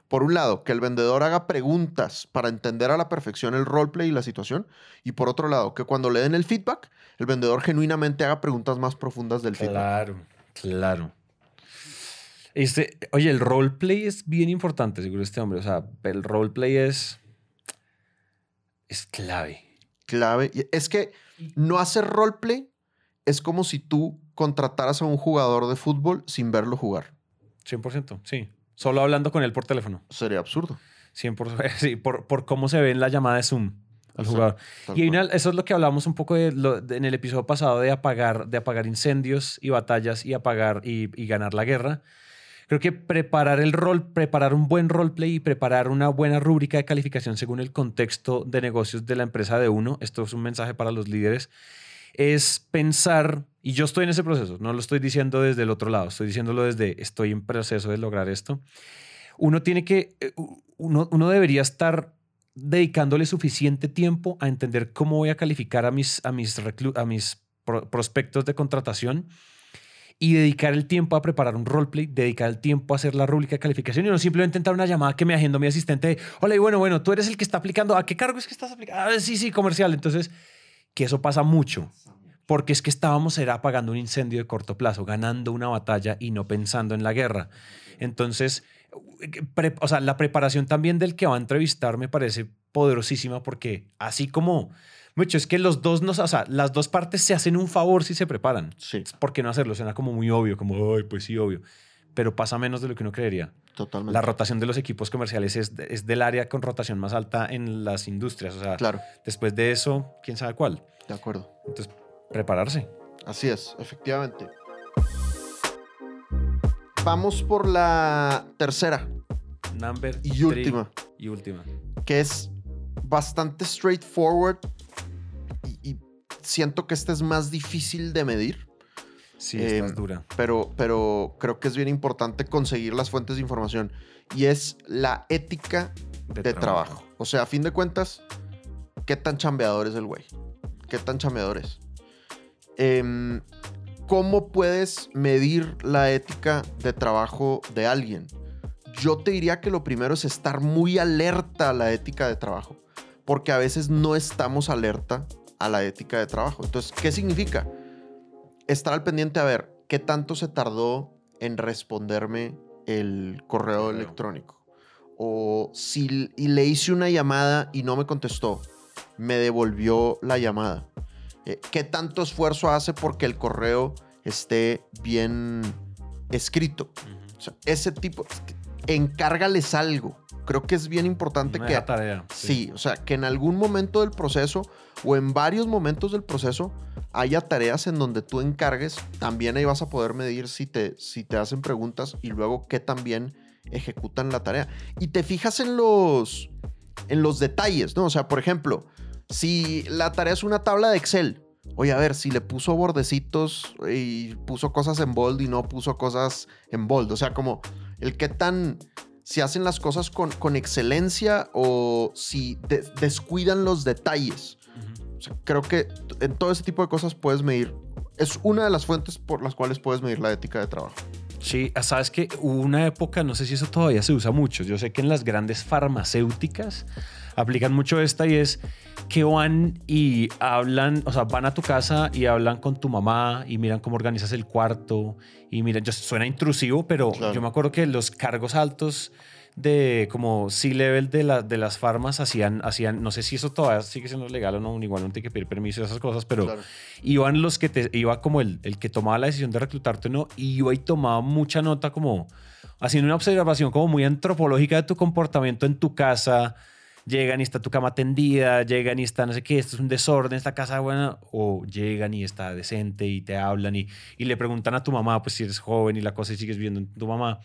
Por un lado, que el vendedor haga preguntas para entender a la perfección el roleplay y la situación. Y por otro lado, que cuando le den el feedback, el vendedor genuinamente haga preguntas más profundas del feedback. Claro, claro. Este, oye, el roleplay es bien importante, seguro este hombre. O sea, el roleplay es es clave. Clave. Es que no hacer roleplay es como si tú contrataras a un jugador de fútbol sin verlo jugar. 100%, sí. Solo hablando con él por teléfono. Sería absurdo. 100%, sí, por, por cómo se ve en la llamada de Zoom al jugador. y eso es lo que hablamos un poco de, en el episodio pasado de apagar, de apagar incendios y batallas y apagar y, y ganar la guerra. Creo que preparar el rol, preparar un buen roleplay y preparar una buena rúbrica de calificación según el contexto de negocios de la empresa de uno, esto es un mensaje para los líderes, es pensar, y yo estoy en ese proceso, no lo estoy diciendo desde el otro lado, estoy diciéndolo desde estoy en proceso de lograr esto. Uno tiene que, eh, uno, uno debería estar dedicándole suficiente tiempo a entender cómo voy a calificar a mis, a mis, a mis prospectos de contratación y dedicar el tiempo a preparar un roleplay, dedicar el tiempo a hacer la rúbrica de calificación y no simplemente entrar una llamada que me agendo mi asistente. Hola, y bueno, bueno, tú eres el que está aplicando. ¿A qué cargo es que estás aplicando? Ah, sí, sí, comercial. Entonces, que eso pasa mucho. Porque es que estábamos era apagando un incendio de corto plazo, ganando una batalla y no pensando en la guerra. Entonces, o sea, la preparación también del que va a entrevistar me parece poderosísima porque así como mucho, es que los dos, nos, o sea, las dos partes se hacen un favor si se preparan. Sí. ¿Por qué no hacerlo? Suena como muy obvio, como, ay, pues sí, obvio. Pero pasa menos de lo que uno creería. Totalmente. La rotación de los equipos comerciales es, es del área con rotación más alta en las industrias. O sea, claro. después de eso, quién sabe cuál. De acuerdo. Entonces, prepararse. Así es, efectivamente. Vamos por la tercera. Number y última. Y última. Que es bastante straightforward siento que esta es más difícil de medir. Sí, esta es dura. Pero, pero creo que es bien importante conseguir las fuentes de información. Y es la ética de, trabajo. O sea, a fin de cuentas, ¿qué tan chambeador es el güey? ¿Qué tan chambeador es? Em, ¿Cómo puedes medir la ética de trabajo de alguien? Yo te diría que lo primero es estar muy alerta a la ética de trabajo, porque a veces no estamos alerta a la ética de trabajo. Entonces, ¿qué significa? Estar al pendiente a ver qué tanto se tardó en responderme el correo electrónico. O si le hice una llamada y no me contestó, me devolvió la llamada. Eh, ¿Qué tanto esfuerzo hace porque el correo esté bien escrito? ese tipo, encárgales algo creo que es bien importante que... Tarea, sí. o sea, que en algún momento del proceso o en varios momentos del proceso haya tareas en donde tú encargues. También ahí vas a poder medir si te, si te hacen preguntas y luego qué también ejecutan la tarea. Y te fijas en los, en los detalles, ¿no? O sea, por ejemplo, si la tarea es una tabla de Excel, Oye, a ver, si le puso bordecitos y puso cosas en bold y no puso cosas en bold. O sea, como el qué tan si hacen las cosas con, con excelencia o si descuidan los detalles. creo que en todo ese tipo de cosas puedes medir. Es una de las fuentes por las cuales puedes medir la ética de trabajo. Sí, sabes que hubo una época, no sé si eso todavía se usa mucho. Yo sé que en las grandes farmacéuticas aplican mucho esta y es que van y hablan, o sea, van a tu casa y hablan con tu mamá y miran cómo organizas el cuarto y miran, yo, suena intrusivo, pero yo me acuerdo que los cargos altos de como C-level de, la, de las farmas hacían, hacían, no sé si eso todavía sigue siendo legal o no, igual no tiene que pedir permiso y esas cosas, pero Claro. iban los que te, iba como el, el que tomaba la decisión de reclutarte o no, y iba y tomaba mucha nota como haciendo una observación como muy antropológica de tu comportamiento en tu casa. Llegan y está tu cama tendida, llegan y está no sé qué, esto es un desorden, esta casa buena, o llegan y está decente y te hablan y, y le preguntan a tu mamá, pues si eres joven y la cosa y sigues viendo en tu mamá,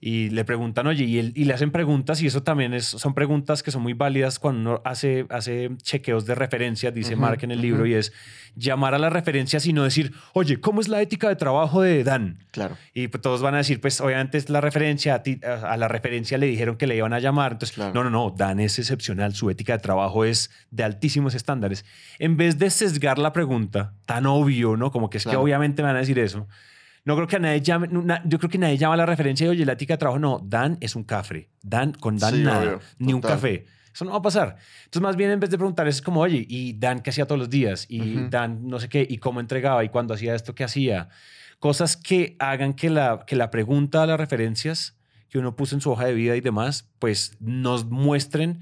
y le preguntan, oye, y, él- y le hacen preguntas, y eso también es, son preguntas que son muy válidas cuando uno hace, hace chequeos de referencia, dice Ujú, Mark en el libro, ujú. y es llamar a las referencias y no decir, oye, ¿cómo es la ética de trabajo de Dan? Claro. Y pues todos van a decir, pues obviamente es la referencia, a, ti- a a la referencia le dijeron que le iban a llamar. Entonces, Claro. no, no, no, Dan es excepcional, su ética de trabajo es de altísimos estándares. En vez de sesgar la pregunta, tan obvio, ¿no? Como que es Claro. que obviamente me van a decir eso. No creo que a nadie llame, na- yo creo que nadie llama a la referencia y oye, la ética de trabajo, no, Dan es un cafre. Dan, con Dan Sí, nada, obvio, ni un café. Eso no va a pasar. Entonces, más bien en vez de preguntar, es como, oye, ¿y Dan qué hacía todos los días? ¿Y. Dan no sé qué? ¿Y cómo entregaba? ¿Y cuando hacía esto, qué hacía? Cosas que hagan que la, que la pregunta a las referencias que uno puso en su hoja de vida y demás, pues nos muestren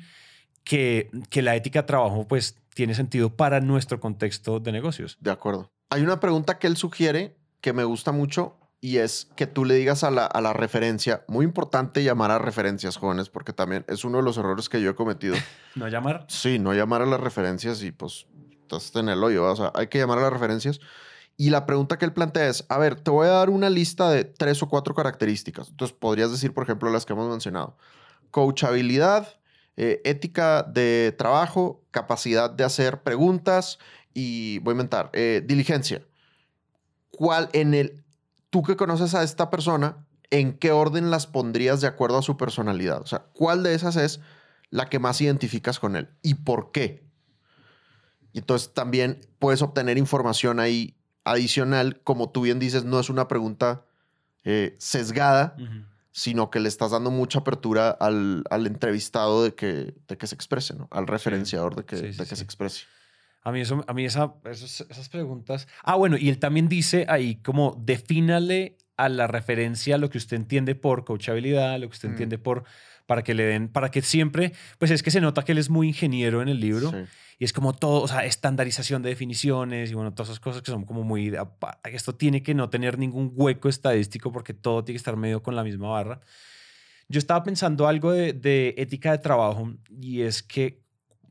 que, que la ética de trabajo, pues tiene sentido para nuestro contexto de negocios. De acuerdo. Hay una pregunta que él sugiere que me gusta mucho y es que tú le digas a la, a la referencia, muy importante llamar a referencias jóvenes porque también es uno de los errores que yo he cometido. ¿No llamar? Sí, no llamar a las referencias y pues estás en el hoyo, o sea, hay que llamar a las referencias. Y la pregunta que él plantea es, a ver, te voy a dar una lista de tres o cuatro características. Entonces podrías decir, por ejemplo, las que hemos mencionado. Coachabilidad, eh, ética de trabajo, capacidad de hacer preguntas y, voy a inventar, eh, diligencia. ¿Cuál en el, tú que conoces a esta persona, en qué orden las pondrías de acuerdo a su personalidad? O sea, ¿cuál de esas es la que más identificas con él y por qué? Y entonces también puedes obtener información ahí adicional, como tú bien dices, no es una pregunta eh, sesgada, sino que le estás dando mucha apertura al, al entrevistado de que, de que se exprese, ¿no? Al referenciador de que, Sí, sí, de que sí. se exprese. A mí, eso, a mí esa, esos- esas preguntas. Ah, bueno, y él también dice ahí como defínale a la referencia lo que usted entiende por coachabilidad, lo que usted Mm. entiende por para que le den, para que siempre, pues es que se nota que él es muy ingeniero en el libro Sí. y es como todo, o sea, estandarización de definiciones y bueno, todas esas cosas que son como muy, esto tiene que no tener ningún hueco estadístico porque todo tiene que estar medio con la misma barra. Yo estaba pensando algo de, de ética de trabajo y es que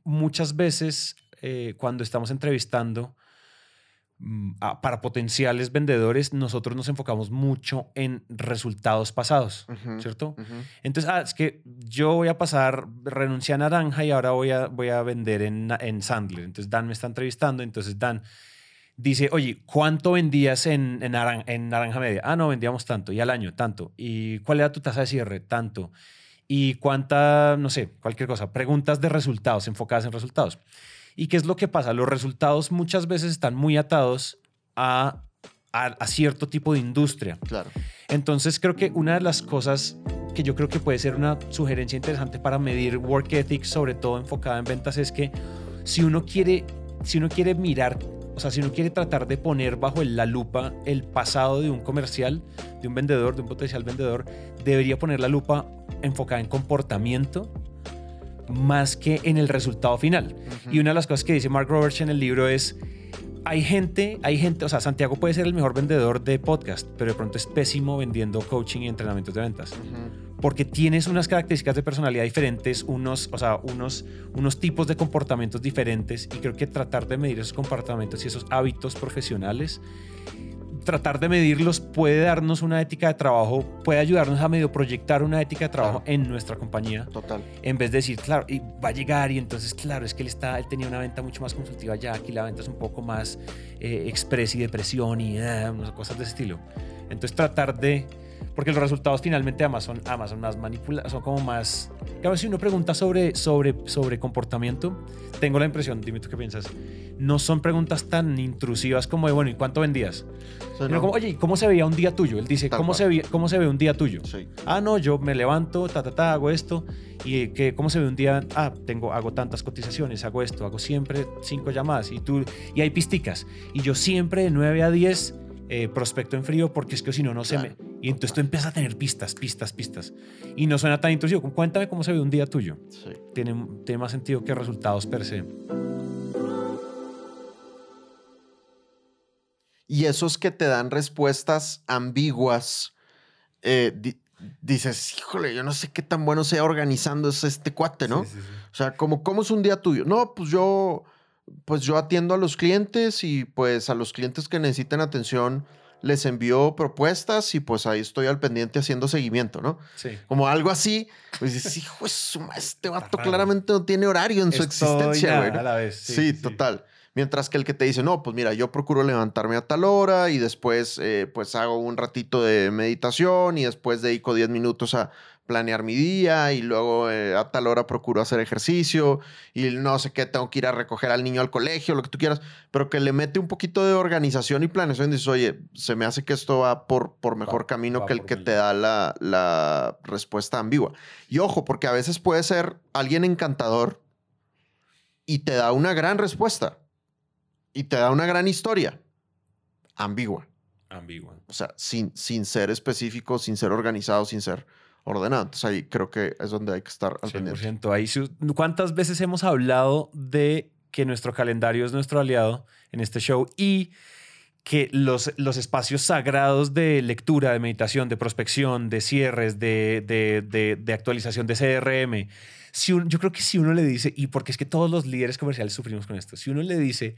muchas veces eh, cuando estamos entrevistando mm, a- para potenciales vendedores, nosotros nos enfocamos mucho en resultados pasados, ¿cierto? Entonces, ah, es que yo voy a pasar, renuncié a Naranja y ahora voy a, voy a vender en, en Sandler. Entonces, Dan me está entrevistando. Entonces, Dan dice, oye, ¿cuánto vendías en, en, naran- en Naranja Media? Ah, no, vendíamos tanto. Y al año, tanto. ¿Y cuál era tu tasa de cierre? Tanto. ¿Y cuánta, no sé, cualquier cosa? Preguntas de resultados, enfocadas en resultados. ¿Y qué es lo que pasa? Los resultados muchas veces están muy atados a, a, a cierto tipo de industria. Claro. Entonces creo que una de las cosas que yo creo que puede ser una sugerencia interesante para medir work ethic, sobre todo enfocada en ventas, es que si uno quiere, si uno quiere mirar, o sea, si uno quiere tratar de poner bajo la lupa el pasado de un comercial, de un vendedor, de un potencial vendedor, debería poner la lupa enfocada en comportamiento más que en el resultado final. Y una de las cosas que dice Mark Roberts en el libro es, hay gente, hay gente, o sea, Santiago puede ser el mejor vendedor de podcast, pero de pronto es pésimo vendiendo coaching y entrenamientos de ventas. Porque tienes unas características de personalidad diferentes, unos, o sea, unos, unos tipos de comportamientos diferentes y creo que tratar de medir esos comportamientos y esos hábitos profesionales, tratar de medirlos puede darnos una ética de trabajo, puede ayudarnos a medio proyectar una ética de trabajo Claro. en nuestra compañía Total. en vez de decir, claro, y va a llegar y entonces, claro, es que él, está, él tenía una venta mucho más consultiva ya, aquí la venta es un poco más eh, express y depresión y unas cosas de ese estilo. Entonces tratar de, porque los resultados finalmente son, además son más manipulados, son como más, claro, si uno pregunta sobre, sobre, sobre comportamiento, tengo la impresión, dime tú qué piensas, no son preguntas tan intrusivas como de, bueno, ¿y cuánto vendías? Sí, ¿no? como, oye, ¿y ¿cómo se veía un día tuyo? Él dice, Tal ¿cómo cual. se, ve, ¿cómo se ve un día tuyo? Sí. Ah, no, yo me levanto, ta, ta, ta, hago esto. ¿Y que, cómo se ve un día? Ah, tengo, hago tantas cotizaciones, hago esto, hago siempre cinco llamadas y tú, y hay pisticas. Y yo siempre de 9 a 10 eh, prospecto en frío porque es que si no, no se me... Y entonces tú empiezas a tener pistas, pistas, pistas. Y no suena tan intrusivo. Cuéntame cómo se ve un día tuyo. Sí. Tiene, tiene más sentido que resultados per se. Y esos que te dan respuestas ambiguas, eh, di- dices, híjole, yo no sé qué tan bueno sea organizando es este cuate, ¿no? Sí, sí, sí. O sea, como, ¿cómo es un día tuyo? No, pues yo, pues yo atiendo a los clientes y pues a los clientes que necesiten atención les envío propuestas y pues ahí estoy al pendiente haciendo seguimiento, ¿no? Sí. Como algo así, pues dices, hijo este vato claramente no tiene horario en su existencia, güey. ¿no? la vez. Sí, total. Mientras que el que te dice, no, pues mira, yo procuro levantarme a tal hora y después eh, pues hago un ratito de meditación y después dedico 10 minutos a planear mi día y luego eh, a tal hora procuro hacer ejercicio y no sé qué, tengo que ir a recoger al niño al colegio, lo que tú quieras, pero que le mete un poquito de organización y planeación y dices, oye, se me hace que esto va por, por mejor Va- camino va que el que mí. te da la, la respuesta ambigua. Y ojo, porque a veces puede ser alguien encantador y te da una gran respuesta y te da una gran historia ambigua. Ambigua. O sea, sin, sin ser específico, sin ser organizado, sin ser ordenado. Entonces ahí creo que es donde hay que estar al pendiente. 100%. Ahí, sí- ¿Cuántas veces hemos hablado de que nuestro calendario es nuestro aliado en este show y que los, los espacios sagrados de lectura, de meditación, de prospección, de cierres, de, de, de- de actualización de CRM, si yo creo que si uno le dice, y porque es que todos los líderes comerciales sufrimos con esto, si uno le dice,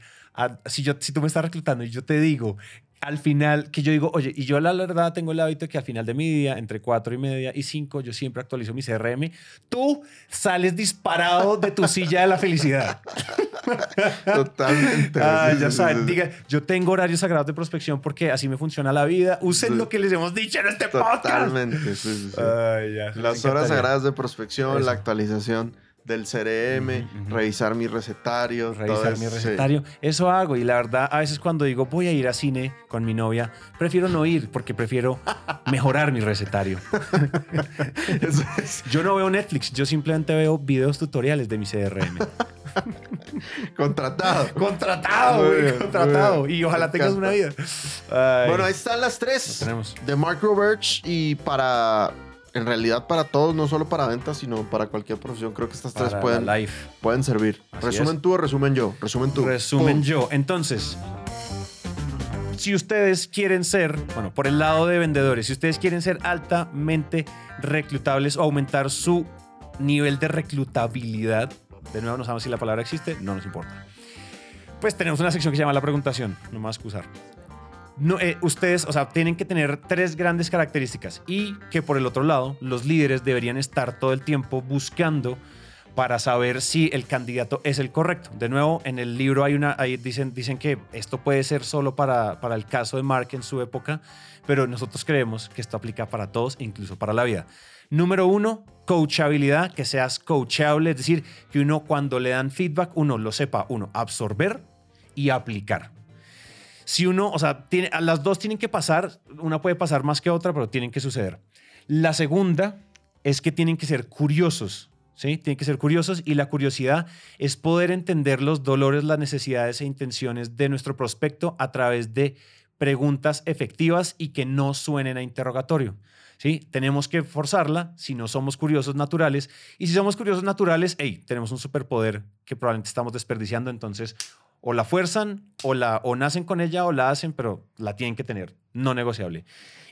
si, yo, si tú me estás reclutando y yo te digo, al final, que yo digo, oye, y yo la verdad tengo el hábito de que al final de mi día, entre cuatro y media y cinco, yo siempre actualizo mi CRM, tú sales disparado de tu silla de la felicidad. Totalmente. Ah, ya saben, diga, yo tengo horarios sagrados de prospección porque así me funciona la vida. Usen Sí. lo que les hemos dicho en este podcast. Totalmente. sí, sí, sí. Ay, ya, Las horas sagradas de prospección, Eso. la actualización del CRM, revisar mi recetario. todo Revisar eso, mi sí. recetario. Eso hago. Y la verdad, a veces cuando digo voy a ir a cine con mi novia, prefiero no ir porque prefiero mejorar mi recetario. Eso es Yo no veo Netflix, yo simplemente veo videos tutoriales de mi CRM. contratado. contratado, Muy güey, bien, contratado. bien. Y ojalá tengas una vida. Ay, Bueno, ahí están las tres tenemos. de Mark Roberts y para, en realidad para todos, no solo para ventas, sino para cualquier profesión. Creo que estas tres pueden, life. pueden servir. Así Resumen es. tú o resumen yo. Resumen tú. Resumen Pum. yo. Entonces, si ustedes quieren ser, bueno, por el lado de vendedores, si ustedes quieren ser altamente reclutables o aumentar su nivel de reclutabilidad, de nuevo no sabemos si la palabra existe, no nos importa. Pues tenemos una sección que se llama la preguntación, no más excusar. No, eh, ustedes, o sea, tienen que tener tres grandes características y que por el otro lado, los líderes deberían estar todo el tiempo buscando para saber si el candidato es el correcto. De nuevo, en el libro hay una, dicen, dicen que esto puede ser solo para, para el caso de Mark en su época, pero nosotros creemos que esto aplica para todos, incluso para la vida. Número uno, coachabilidad, que seas coachable, es decir, que uno cuando le dan feedback, uno lo sepa, uno, absorber y aplicar. Si uno, o sea, tiene, las dos tienen que pasar, una puede pasar más que otra, pero tienen que suceder. La segunda es que tienen que ser curiosos, ¿sí? Tienen que ser curiosos y la curiosidad es poder entender los dolores, las necesidades e intenciones de nuestro prospecto a través de preguntas efectivas y que no suenen a interrogatorio. ¿Sí? Tenemos que forzarla si no somos curiosos naturales. Y si somos curiosos naturales, hey, tenemos un superpoder que probablemente estamos desperdiciando. Entonces, o la fuerzan, o, la, o nacen con ella, o la hacen, pero la tienen que tener, no negociable.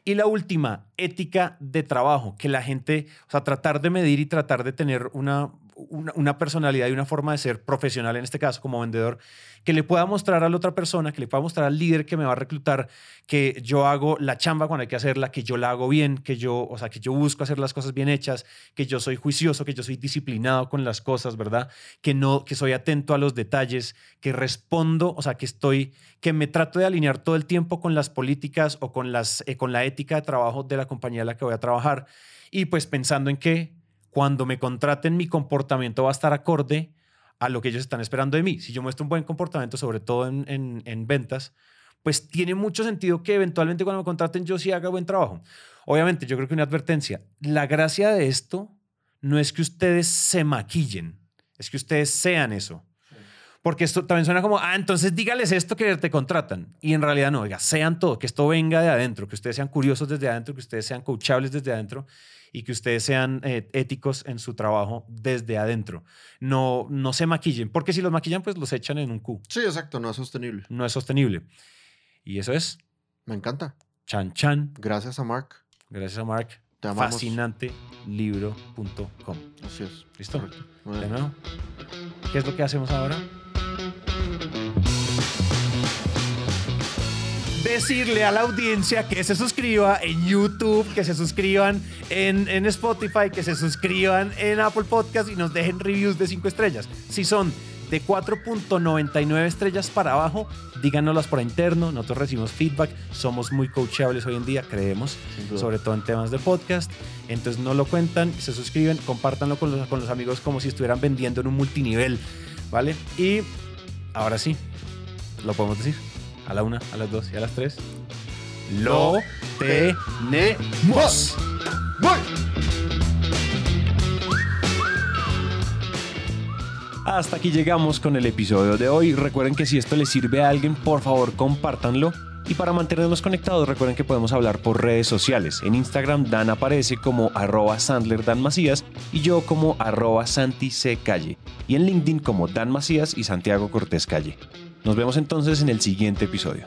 Y la última, ética de trabajo, que la gente, o sea, tratar de medir y tratar de tener una, una, personalidad y una forma de ser profesional, en este caso como vendedor, que le pueda mostrar a la otra persona, que le pueda mostrar al líder que me va a reclutar, que yo hago la chamba cuando hay que hacerla, que yo la hago bien, que yo, o sea, que yo busco hacer las cosas bien hechas, que yo soy juicioso, que yo soy disciplinado con las cosas, ¿verdad? Que no, que soy atento a los detalles, que respondo, o sea, que estoy, que me trato de alinear todo el tiempo con las políticas o con las, eh, con la ética de trabajo de la compañía en la que voy a trabajar y pues pensando en que cuando me contraten mi comportamiento va a estar acorde a lo que ellos están esperando de mí. Si yo muestro un buen comportamiento, sobre todo en, en- en ventas, pues tiene mucho sentido que eventualmente cuando me contraten yo sí haga buen trabajo. Obviamente, yo creo que una advertencia. La gracia de esto no es que ustedes se maquillen, es que ustedes sean eso. Porque esto también suena como, ah, entonces dígales esto que te contratan. Y en realidad no, oiga, sean todo, que esto venga de adentro, que ustedes sean curiosos desde adentro, que ustedes sean coachables desde adentro y que ustedes sean eh, éticos en su trabajo desde adentro. No, no se maquillen, porque si los maquillan, pues los echan en un Q. Sí, exacto, no es sostenible. No es sostenible. Y eso es. Me encanta. Chan Chan. Gracias a Mark. Gracias a Mark. Te amamos. Fascinantelibro.com. Así es. ¿Listo? De nuevo. ¿Qué es lo que hacemos ahora? Decirle a la audiencia que se suscriba en YouTube, que se suscriban en, en Spotify, que se suscriban en Apple Podcast y nos dejen reviews de 5 estrellas. Si son de 4.99 estrellas para abajo, díganoslas por interno. Nosotros recibimos feedback. Somos muy coachables hoy en día, creemos sobre todo en temas de podcast. Entonces no lo cuentan, se suscriben, compártanlo con los, con los amigos como si estuvieran vendiendo en un multinivel, ¿vale? Y ahora sí, lo podemos decir. A la una, a las dos y a las tres. Lo tenemos. Hasta aquí llegamos con el episodio de hoy. Recuerden que si esto les sirve a alguien, por favor compártanlo. Y para mantenernos conectados, recuerden que podemos hablar por redes sociales. En Instagram, Dan aparece como arroba Sandler Dan Macías y yo como arroba Santi C. Calle. Y en LinkedIn como Dan Macías y Santiago Cortés Calle. Nos vemos entonces en el siguiente episodio.